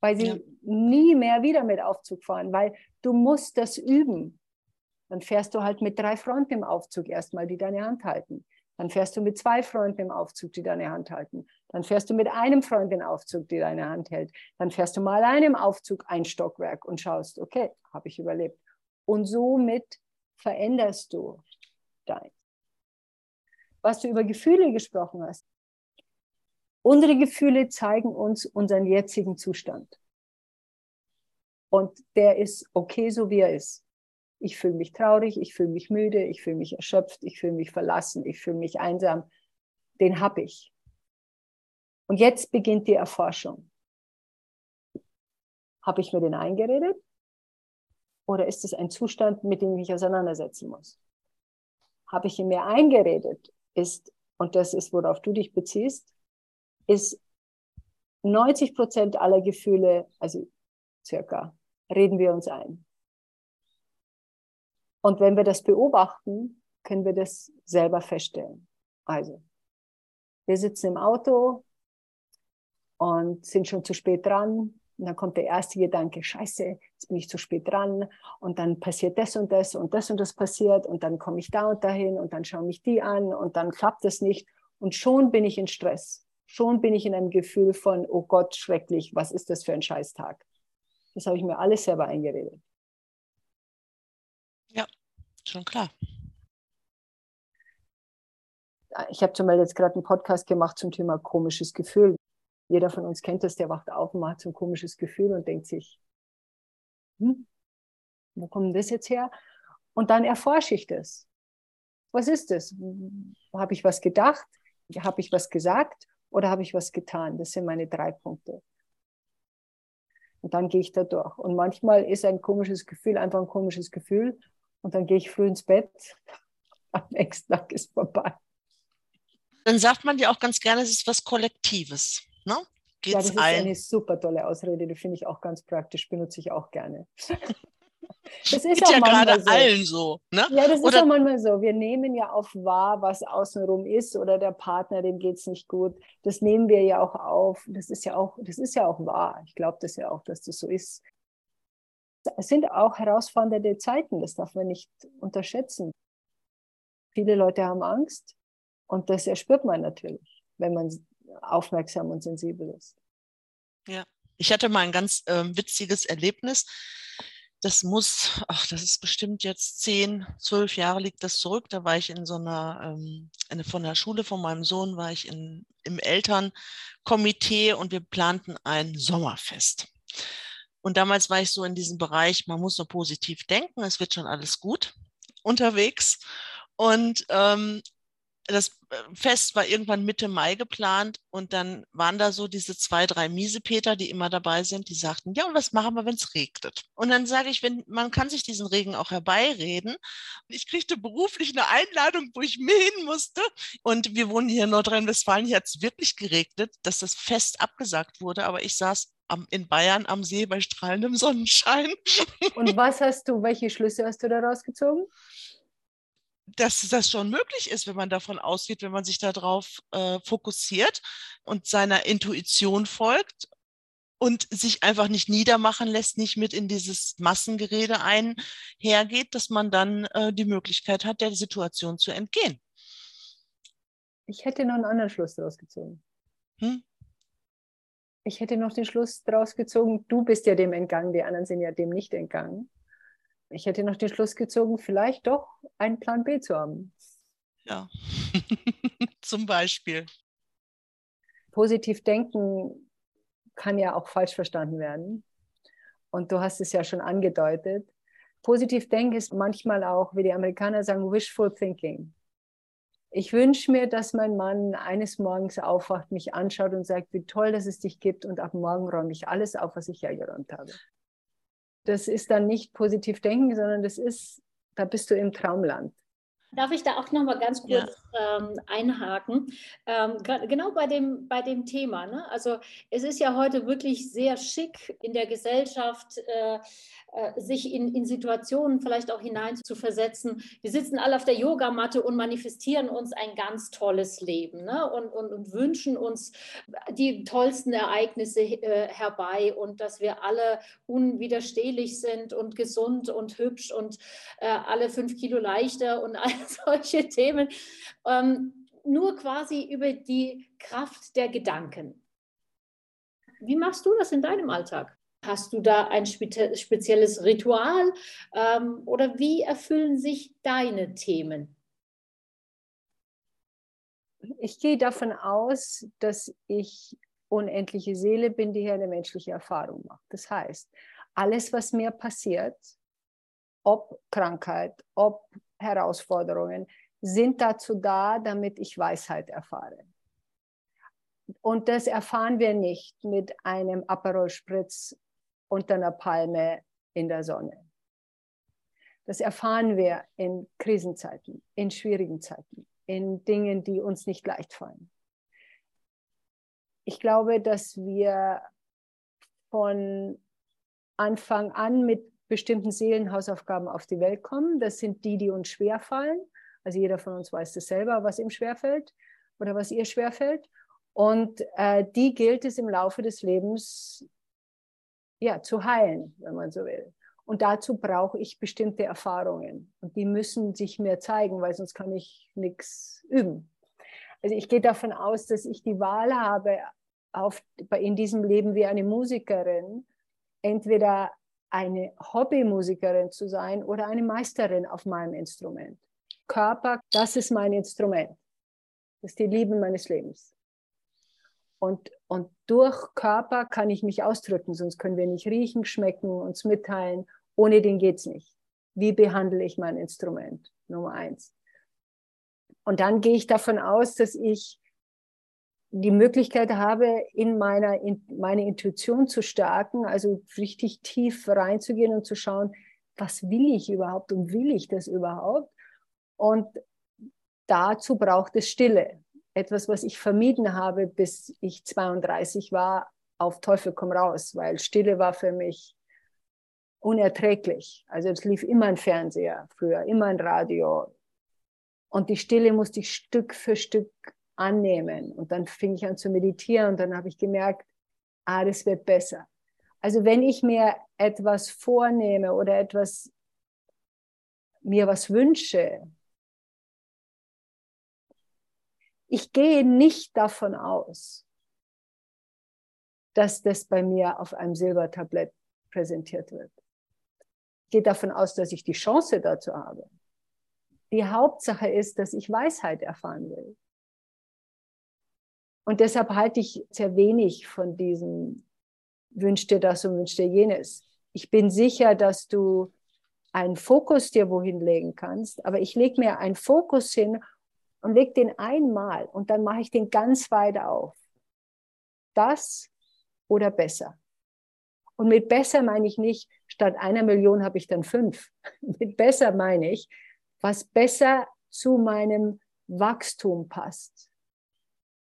weil sie ja. nie mehr wieder mit Aufzug fahren, weil du musst das üben. Dann fährst du halt mit drei Freunden im Aufzug erstmal, die deine Hand halten. Dann fährst du mit zwei Freunden im Aufzug, die deine Hand halten. Dann fährst du mit einem Freund im Aufzug, die deine Hand hält. Dann fährst du mal allein im Aufzug ein Stockwerk und schaust, okay, habe ich überlebt. Und somit veränderst du dein. Was du über Gefühle gesprochen hast. Unsere Gefühle zeigen uns unseren jetzigen Zustand. Und der ist okay, so wie er ist ich fühle mich traurig, ich fühle mich müde, ich fühle mich erschöpft, ich fühle mich verlassen, ich fühle mich einsam, den habe ich. Und jetzt beginnt die Erforschung. Habe ich mir den eingeredet? Oder ist es ein Zustand, mit dem ich mich auseinandersetzen muss? Habe ich ihn mir eingeredet, ist, und das ist, worauf du dich beziehst, ist 90 Prozent aller Gefühle, also circa, reden wir uns ein. Und wenn wir das beobachten, können wir das selber feststellen. Also, wir sitzen im Auto und sind schon zu spät dran. Und dann kommt der erste Gedanke, scheiße, jetzt bin ich zu spät dran. Und dann passiert das und das und das und das passiert. Und dann komme ich da und dahin und dann schaue mich die an und dann klappt es nicht. Und schon bin ich in Stress. Schon bin ich in einem Gefühl von, oh Gott, schrecklich, was ist das für ein Scheißtag? Das habe ich mir alles selber eingeredet. Ja, schon klar. Ich habe zum Beispiel jetzt gerade einen Podcast gemacht zum Thema komisches Gefühl. Jeder von uns kennt das, der wacht auf und macht so ein komisches Gefühl und denkt sich, hm, wo kommt das jetzt her? Und dann erforsche ich das. Was ist das? Habe ich was gedacht? Habe ich was gesagt? Oder habe ich was getan? Das sind meine drei Punkte. Und dann gehe ich da durch. Und manchmal ist ein komisches Gefühl einfach ein komisches Gefühl. Und dann gehe ich früh ins Bett. Am nächsten Tag ist vorbei. Dann sagt man ja auch ganz gerne, es ist was Kollektives. Ne? Geht's ja, das ist allen? eine super tolle Ausrede, die finde ich auch ganz praktisch, benutze ich auch gerne. Das ist ja gerade so. allen so. Ne? Ja, das oder ist auch manchmal so. Wir nehmen ja auf wahr, was außenrum ist oder der Partner, dem geht es nicht gut. Das nehmen wir ja auch auf. Das ist ja auch, das ist ja auch wahr. Ich glaube das ja auch, dass das so ist. Es sind auch herausfordernde Zeiten, das darf man nicht unterschätzen. Viele Leute haben Angst und das erspürt man natürlich, wenn man aufmerksam und sensibel ist. Ja, ich hatte mal ein ganz äh, witziges Erlebnis. Das muss, ach, das ist bestimmt jetzt zehn, zwölf Jahre liegt das zurück. Da war ich in so einer, ähm, eine, von der Schule von meinem Sohn, war ich in, im Elternkomitee und wir planten ein Sommerfest. Und damals war ich so in diesem Bereich, man muss nur positiv denken, es wird schon alles gut unterwegs. Und ähm, das äh, Fest war irgendwann Mitte Mai geplant und dann waren da so diese zwei, drei Miesepeter, die immer dabei sind, die sagten, ja, und was machen wir, wenn es regnet? Und dann sage ich, wenn, man kann sich diesen Regen auch herbeireden. Ich kriegte beruflich eine Einladung, wo ich mir hin musste. Und wir wohnen hier in Nordrhein-Westfalen, hier hat es wirklich geregnet, dass das Fest abgesagt wurde, aber ich saß am, in Bayern am See bei strahlendem Sonnenschein. Und was hast du, welche Schlüsse hast du daraus gezogen? Dass das schon möglich ist, wenn man davon ausgeht, wenn man sich darauf äh, fokussiert und seiner Intuition folgt und sich einfach nicht niedermachen lässt, nicht mit in dieses Massengerede einhergeht, dass man dann äh, die Möglichkeit hat, der Situation zu entgehen. Ich hätte noch einen anderen Schluss daraus gezogen. Hm? Ich hätte noch den Schluss daraus gezogen, du bist ja dem entgangen, die anderen sind ja dem nicht entgangen ich hätte noch den Schluss gezogen, vielleicht doch einen Plan B zu haben. Ja, zum Beispiel. Positiv denken kann ja auch falsch verstanden werden. Und du hast es ja schon angedeutet. Positiv denken ist manchmal auch, wie die Amerikaner sagen, wishful thinking. Ich wünsche mir, dass mein Mann eines Morgens aufwacht, mich anschaut und sagt, wie toll, dass es dich gibt und ab morgen räume ich alles auf, was ich hergeräumt habe das ist dann nicht positiv denken, sondern das ist, da bist du im Traumland. Darf ich da auch noch mal ganz kurz ja. ähm, einhaken? Ähm, genau bei dem, bei dem Thema. Ne? Also es ist ja heute wirklich sehr schick in der Gesellschaft, äh, sich in, in Situationen vielleicht auch hinein zu versetzen. Wir sitzen alle auf der Yogamatte und manifestieren uns ein ganz tolles Leben ne? und, und, und wünschen uns die tollsten Ereignisse äh, herbei und dass wir alle unwiderstehlich sind und gesund und hübsch und äh, alle fünf Kilo leichter und all solche Themen, ähm, nur quasi über die Kraft der Gedanken. Wie machst du das in deinem Alltag? Hast du da ein spezielles Ritual ähm, oder wie erfüllen sich deine Themen? Ich gehe davon aus, dass ich unendliche Seele bin, die hier eine menschliche Erfahrung macht. Das heißt, alles, was mir passiert, ob Krankheit, ob Herausforderungen sind dazu da, damit ich Weisheit erfahre. Und das erfahren wir nicht mit einem Aperol Spritz unter einer Palme in der Sonne. Das erfahren wir in Krisenzeiten, in schwierigen Zeiten, in Dingen, die uns nicht leicht fallen. Ich glaube, dass wir von Anfang an mit bestimmten Seelenhausaufgaben auf die Welt kommen. Das sind die, die uns schwerfallen. Also jeder von uns weiß das selber, was ihm schwerfällt oder was ihr schwerfällt. Und äh, die gilt es im Laufe des Lebens ja, zu heilen, wenn man so will. Und dazu brauche ich bestimmte Erfahrungen. Und die müssen sich mir zeigen, weil sonst kann ich nichts üben. Also ich gehe davon aus, dass ich die Wahl habe, auf, in diesem Leben wie eine Musikerin, entweder eine Hobbymusikerin zu sein oder eine Meisterin auf meinem Instrument. Körper, das ist mein Instrument. Das ist die Liebe meines Lebens. Und, und durch Körper kann ich mich ausdrücken, sonst können wir nicht riechen, schmecken, uns mitteilen. Ohne den geht es nicht. Wie behandle ich mein Instrument? Nummer eins. Und dann gehe ich davon aus, dass ich die Möglichkeit habe, in meiner in meine Intuition zu stärken, also richtig tief reinzugehen und zu schauen, was will ich überhaupt und will ich das überhaupt? Und dazu braucht es Stille. Etwas, was ich vermieden habe, bis ich 32 war, auf Teufel komm raus, weil Stille war für mich unerträglich. Also es lief immer ein Fernseher früher, immer ein Radio. Und die Stille musste ich Stück für Stück annehmen. Und dann fing ich an zu meditieren und dann habe ich gemerkt, ah, das wird besser. Also wenn ich mir etwas vornehme oder etwas mir was wünsche, ich gehe nicht davon aus, dass das bei mir auf einem Silbertablett präsentiert wird. Ich gehe davon aus, dass ich die Chance dazu habe. Die Hauptsache ist, dass ich Weisheit erfahren will. Und deshalb halte ich sehr wenig von diesem Wünsch dir das und wünsch dir jenes. Ich bin sicher, dass du einen Fokus dir wohin legen kannst, aber ich lege mir einen Fokus hin und lege den einmal und dann mache ich den ganz weit auf. Das oder besser. Und mit besser meine ich nicht, statt einer Million habe ich dann fünf. mit besser meine ich, was besser zu meinem Wachstum passt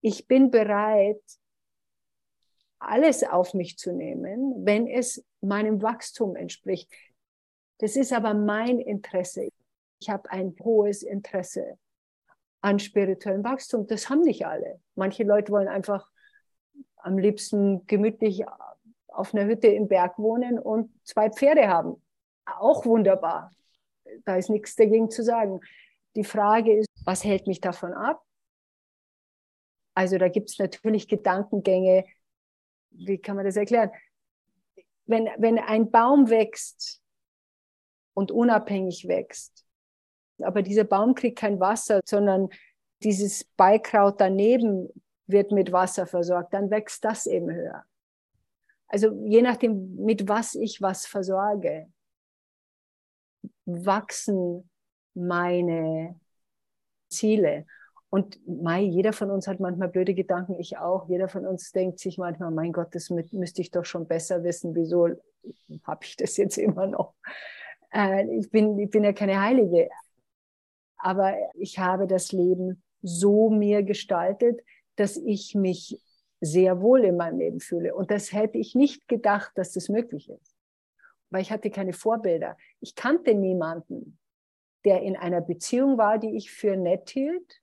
ich bin bereit, alles auf mich zu nehmen, wenn es meinem Wachstum entspricht. Das ist aber mein Interesse. Ich habe ein hohes Interesse an spirituellem Wachstum. Das haben nicht alle. Manche Leute wollen einfach am liebsten gemütlich auf einer Hütte im Berg wohnen und zwei Pferde haben. Auch wunderbar. Da ist nichts dagegen zu sagen. Die Frage ist, was hält mich davon ab? Also da gibt es natürlich Gedankengänge. Wie kann man das erklären? Wenn, wenn ein Baum wächst und unabhängig wächst, aber dieser Baum kriegt kein Wasser, sondern dieses Beikraut daneben wird mit Wasser versorgt, dann wächst das eben höher. Also je nachdem, mit was ich was versorge, wachsen meine Ziele. Und Mai, jeder von uns hat manchmal blöde Gedanken, ich auch. Jeder von uns denkt sich manchmal, mein Gott, das müsste ich doch schon besser wissen. Wieso habe ich das jetzt immer noch? Äh, ich, bin, ich bin ja keine Heilige. Aber ich habe das Leben so mir gestaltet, dass ich mich sehr wohl in meinem Leben fühle. Und das hätte ich nicht gedacht, dass das möglich ist. Weil ich hatte keine Vorbilder. Ich kannte niemanden, der in einer Beziehung war, die ich für nett hielt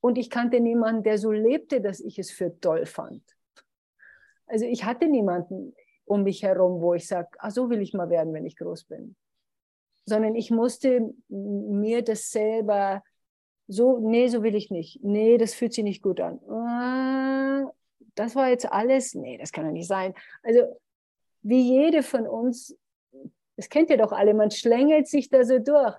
und ich kannte niemanden, der so lebte, dass ich es für toll fand. Also ich hatte niemanden um mich herum, wo ich sage, ah, so will ich mal werden, wenn ich groß bin. Sondern ich musste mir das selber so, nee, so will ich nicht. Nee, das fühlt sich nicht gut an. Ah, das war jetzt alles. Nee, das kann ja nicht sein. Also wie jede von uns, das kennt ihr doch alle, man schlängelt sich da so durch.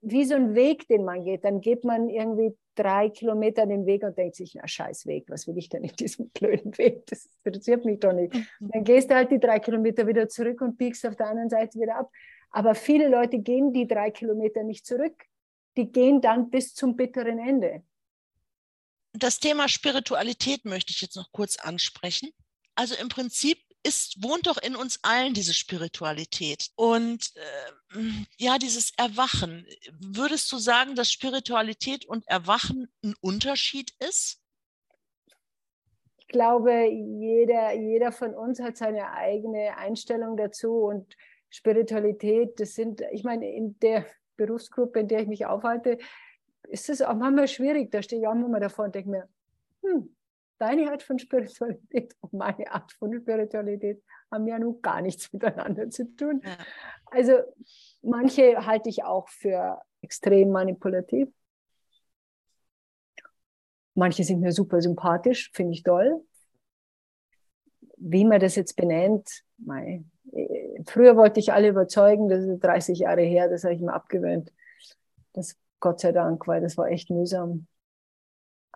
Wie so ein Weg, den man geht. Dann geht man irgendwie drei Kilometer den Weg und denkt sich, na scheiß Weg, was will ich denn in diesem blöden Weg? Das interessiert mich doch nicht. Mhm. Dann gehst du halt die drei Kilometer wieder zurück und biegst auf der anderen Seite wieder ab. Aber viele Leute gehen die drei Kilometer nicht zurück. Die gehen dann bis zum bitteren Ende. Das Thema Spiritualität möchte ich jetzt noch kurz ansprechen. Also im Prinzip ist, wohnt doch in uns allen diese Spiritualität. Und äh, ja, dieses Erwachen. Würdest du sagen, dass Spiritualität und Erwachen ein Unterschied ist? glaube, jeder, jeder von uns hat seine eigene Einstellung dazu und Spiritualität, das sind, ich meine, in der Berufsgruppe, in der ich mich aufhalte, ist es auch manchmal schwierig. Da stehe ich auch immer davor und denke mir, hm, deine Art von Spiritualität und meine Art von Spiritualität haben ja nun gar nichts miteinander zu tun. Ja. Also manche halte ich auch für extrem manipulativ. Manche sind mir super sympathisch, finde ich toll. Wie man das jetzt benennt, mei. Früher wollte ich alle überzeugen, das ist 30 Jahre her, das habe ich mir abgewöhnt. Das Gott sei Dank, weil das war echt mühsam.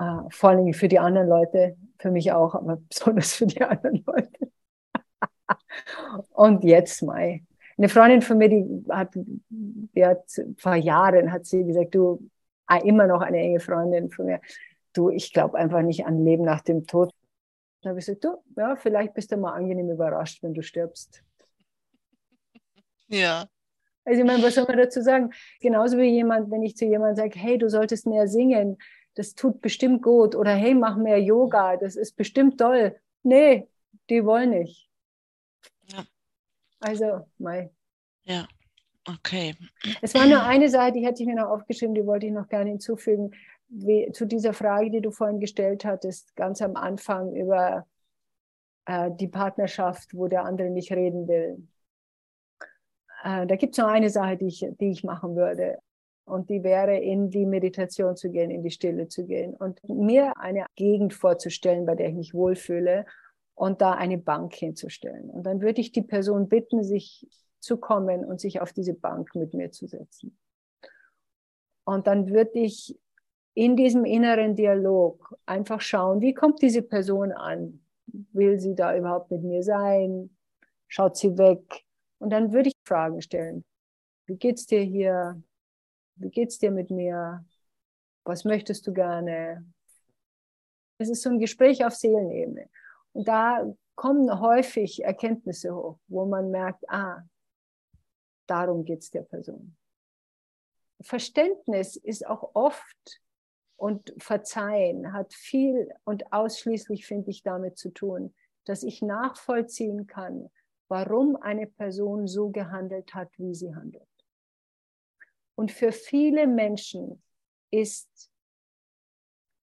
Uh, vor allem für die anderen Leute, für mich auch, aber besonders für die anderen Leute. Und jetzt mal. Eine Freundin von mir, die hat, die hat vor Jahren hat sie gesagt, du, ah, immer noch eine enge Freundin von mir, du, ich glaube einfach nicht an Leben nach dem Tod. Da habe ich gesagt, du, ja, vielleicht bist du mal angenehm überrascht, wenn du stirbst. Ja. Also ich meine, was soll man dazu sagen? Genauso wie jemand, wenn ich zu jemandem sage, hey, du solltest mehr singen, das tut bestimmt gut. Oder hey, mach mehr Yoga, das ist bestimmt toll. Nee, die wollen nicht. Ja. Also, Mai. Ja, okay. Es war nur eine Sache, die hätte ich mir noch aufgeschrieben, die wollte ich noch gerne hinzufügen, wie, zu dieser Frage, die du vorhin gestellt hattest, ganz am Anfang über äh, die Partnerschaft, wo der andere nicht reden will. Äh, da gibt es noch eine Sache, die ich, die ich machen würde. Und die wäre, in die Meditation zu gehen, in die Stille zu gehen und mir eine Gegend vorzustellen, bei der ich mich wohlfühle und da eine Bank hinzustellen. Und dann würde ich die Person bitten, sich zu kommen und sich auf diese Bank mit mir zu setzen. Und dann würde ich in diesem inneren Dialog einfach schauen, wie kommt diese Person an? Will sie da überhaupt mit mir sein? Schaut sie weg? Und dann würde ich Fragen stellen. Wie geht's dir hier? Wie geht's dir mit mir? Was möchtest du gerne? Es ist so ein Gespräch auf Seelenebene. Und da kommen häufig Erkenntnisse hoch, wo man merkt, ah, darum geht's der Person. Verständnis ist auch oft und Verzeihen hat viel und ausschließlich, finde ich, damit zu tun, dass ich nachvollziehen kann, warum eine Person so gehandelt hat, wie sie handelt. Und für viele Menschen ist,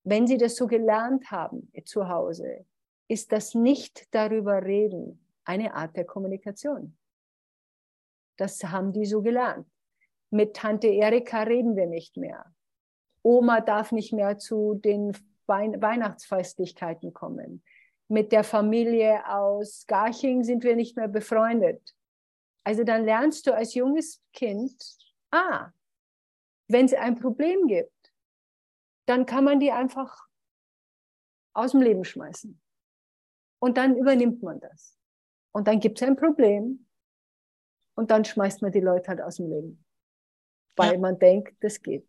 wenn sie das so gelernt haben zu Hause, ist das nicht darüber reden eine Art der Kommunikation. Das haben die so gelernt. Mit Tante Erika reden wir nicht mehr. Oma darf nicht mehr zu den Weihnachtsfestlichkeiten kommen mit der Familie aus Garching sind wir nicht mehr befreundet. Also dann lernst du als junges Kind, ah, wenn es ein Problem gibt, dann kann man die einfach aus dem Leben schmeißen. Und dann übernimmt man das. Und dann gibt es ein Problem und dann schmeißt man die Leute halt aus dem Leben, weil ja. man denkt, das geht.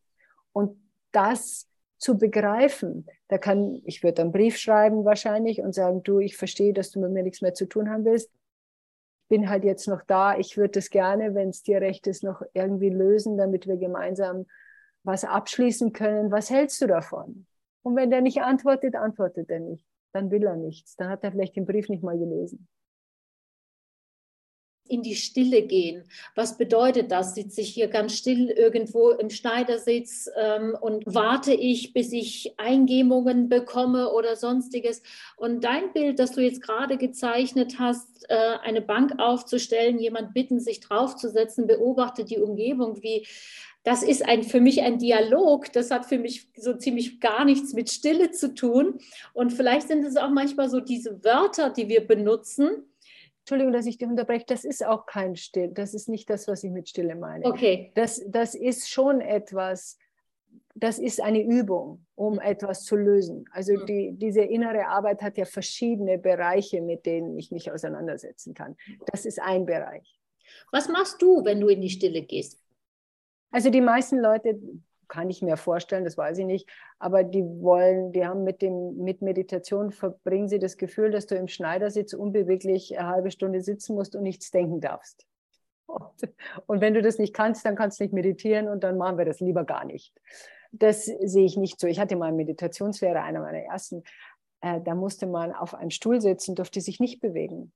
Und das zu begreifen. Da kann, ich würde einen Brief schreiben wahrscheinlich und sagen, du, ich verstehe, dass du mit mir nichts mehr zu tun haben willst. Ich bin halt jetzt noch da. Ich würde das gerne, wenn es dir recht ist, noch irgendwie lösen, damit wir gemeinsam was abschließen können. Was hältst du davon? Und wenn der nicht antwortet, antwortet er nicht. Dann will er nichts. Dann hat er vielleicht den Brief nicht mal gelesen in die Stille gehen. Was bedeutet das? Sitze ich hier ganz still irgendwo im Schneidersitz ähm, und warte ich, bis ich Eingebungen bekomme oder sonstiges? Und dein Bild, das du jetzt gerade gezeichnet hast, äh, eine Bank aufzustellen, jemand bitten, sich draufzusetzen, beobachtet die Umgebung, wie das ist ein, für mich ein Dialog. Das hat für mich so ziemlich gar nichts mit Stille zu tun. Und vielleicht sind es auch manchmal so diese Wörter, die wir benutzen, Entschuldigung, dass ich dich unterbreche, das ist auch kein Still, das ist nicht das, was ich mit Stille meine. Okay. Das, das ist schon etwas, das ist eine Übung, um mhm. etwas zu lösen. Also mhm. die, diese innere Arbeit hat ja verschiedene Bereiche, mit denen ich mich auseinandersetzen kann. Das ist ein Bereich. Was machst du, wenn du in die Stille gehst? Also die meisten Leute kann ich mir vorstellen, das weiß ich nicht, aber die wollen, die haben mit dem, mit Meditation verbringen sie das Gefühl, dass du im Schneidersitz unbeweglich eine halbe Stunde sitzen musst und nichts denken darfst. Und, und wenn du das nicht kannst, dann kannst du nicht meditieren und dann machen wir das lieber gar nicht. Das sehe ich nicht so. Ich hatte mal einen Meditationslehrer, einer meiner ersten, äh, da musste man auf einem Stuhl sitzen, durfte sich nicht bewegen.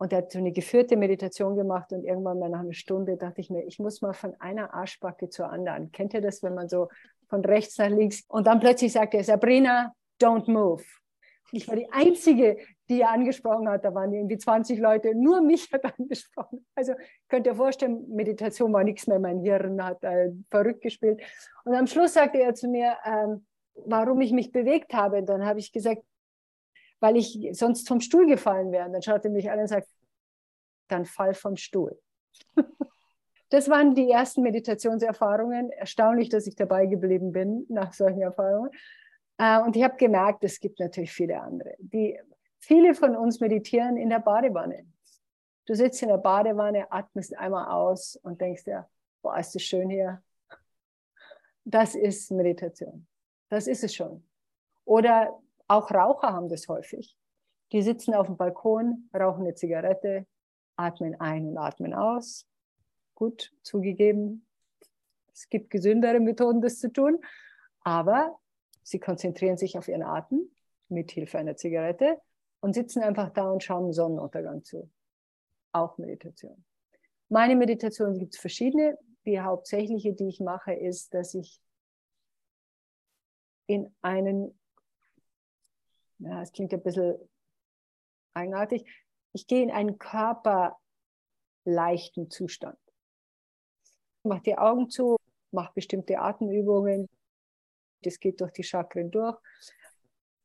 Und er hat so eine geführte Meditation gemacht und irgendwann mal nach einer Stunde dachte ich mir, ich muss mal von einer Arschbacke zur anderen. Kennt ihr das, wenn man so von rechts nach links und dann plötzlich sagt er, Sabrina, don't move. Ich war die Einzige, die er angesprochen hat. Da waren irgendwie 20 Leute. Nur mich hat angesprochen. Also könnt ihr vorstellen, Meditation war nichts mehr. Mein Hirn hat äh, verrückt gespielt. Und am Schluss sagte er zu mir, ähm, warum ich mich bewegt habe. Und dann habe ich gesagt, weil ich sonst vom Stuhl gefallen wäre. Und dann schaute er mich an und sagt, dann fall vom Stuhl. Das waren die ersten Meditationserfahrungen. Erstaunlich, dass ich dabei geblieben bin nach solchen Erfahrungen. Äh, und ich habe gemerkt, es gibt natürlich viele andere. Die, viele von uns meditieren in der Badewanne. Du sitzt in der Badewanne, atmest einmal aus und denkst dir, boah, ist das schön hier. Das ist Meditation. Das ist es schon. Oder auch Raucher haben das häufig. Die sitzen auf dem Balkon, rauchen eine Zigarette, atmen ein und atmen aus. Gut, zugegeben, es gibt gesündere Methoden, das zu tun. Aber Sie konzentrieren sich auf ihren Atem mit Hilfe einer Zigarette und sitzen einfach da und schauen Sonnenuntergang zu. Auch Meditation. Meine Meditation gibt es verschiedene. Die hauptsächliche, die ich mache, ist, dass ich in einen, ja, es klingt ein bisschen eigenartig, ich gehe in einen körperleichten Zustand. Mach die Augen zu, mach bestimmte Atemübungen, das geht durch die Chakren durch.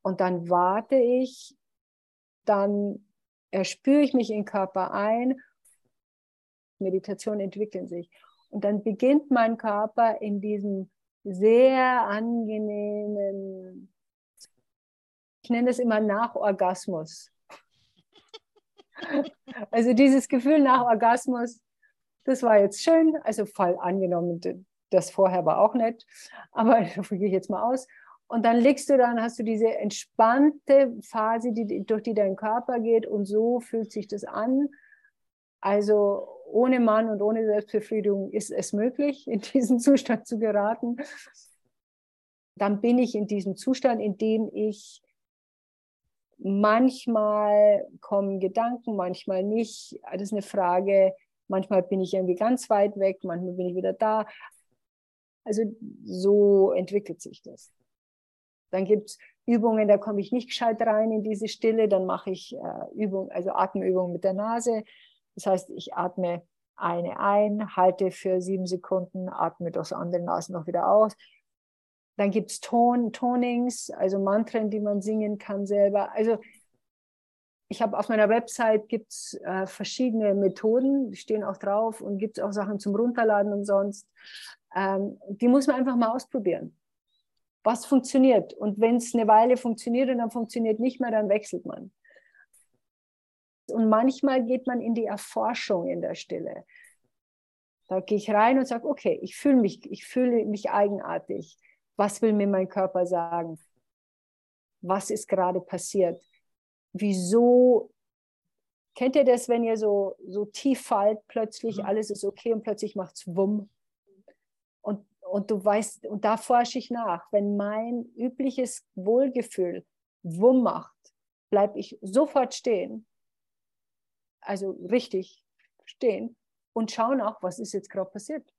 Und dann warte ich, dann erspüre ich mich in den Körper ein. Meditation entwickeln sich. Und dann beginnt mein Körper in diesem sehr angenehmen, ich nenne es immer Nachorgasmus. Also dieses Gefühl nach Orgasmus, das war jetzt schön, also Fall angenommen, das vorher war auch nett, aber davon gehe ich jetzt mal aus. Und dann legst du dann, hast du diese entspannte Phase, die, durch die dein Körper geht und so fühlt sich das an. Also ohne Mann und ohne Selbstbefriedigung ist es möglich, in diesen Zustand zu geraten. Dann bin ich in diesem Zustand, in dem ich manchmal kommen Gedanken, manchmal nicht. Das ist eine Frage. Manchmal bin ich irgendwie ganz weit weg, manchmal bin ich wieder da. Also so entwickelt sich das. Dann gibt es Übungen, da komme ich nicht gescheit rein in diese Stille, dann mache ich äh, Übung, also Atemübungen mit der Nase. Das heißt, ich atme eine ein, halte für sieben Sekunden, atme durchs andere noch wieder aus. Dann gibt es Ton, Tonings, also Mantren, die man singen kann selber. Also ich habe auf meiner Website gibt's äh, verschiedene Methoden, die stehen auch drauf und gibt es auch Sachen zum Runterladen und sonst. Ähm, die muss man einfach mal ausprobieren. Was funktioniert? Und wenn es eine Weile funktioniert und dann funktioniert nicht mehr, dann wechselt man. Und manchmal geht man in die Erforschung in der Stille. Da gehe ich rein und sage, okay, ich fühle mich, ich fühle mich eigenartig. Was will mir mein Körper sagen? Was ist gerade passiert? Wieso Kennt ihr das, wenn ihr so, so tief fallt, plötzlich mhm. alles ist okay und plötzlich macht es Wumm? Und du weißt, und da forsche ich nach, wenn mein übliches Wohlgefühl Wumm macht, bleibe ich sofort stehen, also richtig stehen und schaue nach, was ist jetzt gerade passiert.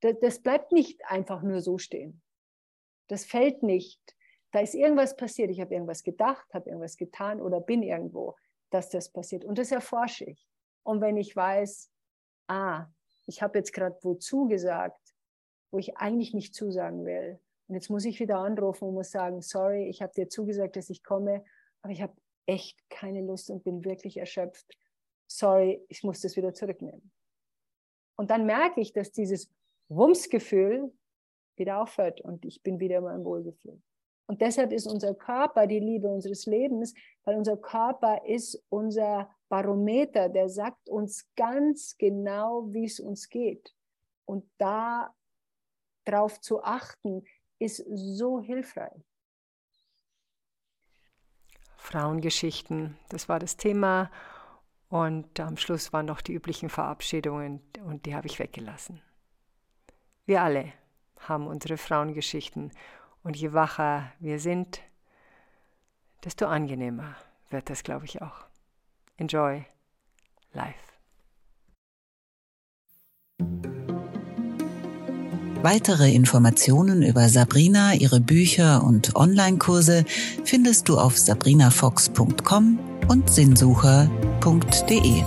Das, das bleibt nicht einfach nur so stehen. Das fällt nicht. Da ist irgendwas passiert. Ich habe irgendwas gedacht, habe irgendwas getan oder bin irgendwo, dass das passiert. Und das erforsche ich. Und wenn ich weiß, ah, ich habe jetzt gerade wozu gesagt, wo ich eigentlich nicht zusagen will. Und jetzt muss ich wieder anrufen und muss sagen, sorry, ich habe dir zugesagt, dass ich komme, aber ich habe echt keine Lust und bin wirklich erschöpft. Sorry, ich muss das wieder zurücknehmen. Und dann merke ich, dass dieses Wumsgefühl wieder aufhört und ich bin wieder in meinem Wohlgefühl. Und deshalb ist unser Körper die Liebe unseres Lebens, weil unser Körper ist unser Barometer, der sagt uns ganz genau, wie es uns geht. Und da darauf zu achten, ist so hilfreich. Frauengeschichten, das war das Thema. Und am Schluss waren noch die üblichen Verabschiedungen und die habe ich weggelassen. Wir alle haben unsere Frauengeschichten und je wacher wir sind, desto angenehmer wird das, glaube ich, auch. Enjoy life. Weitere Informationen über Sabrina, ihre Bücher und Online-Kurse findest du auf sabrinafox.com und sinnsucher.de.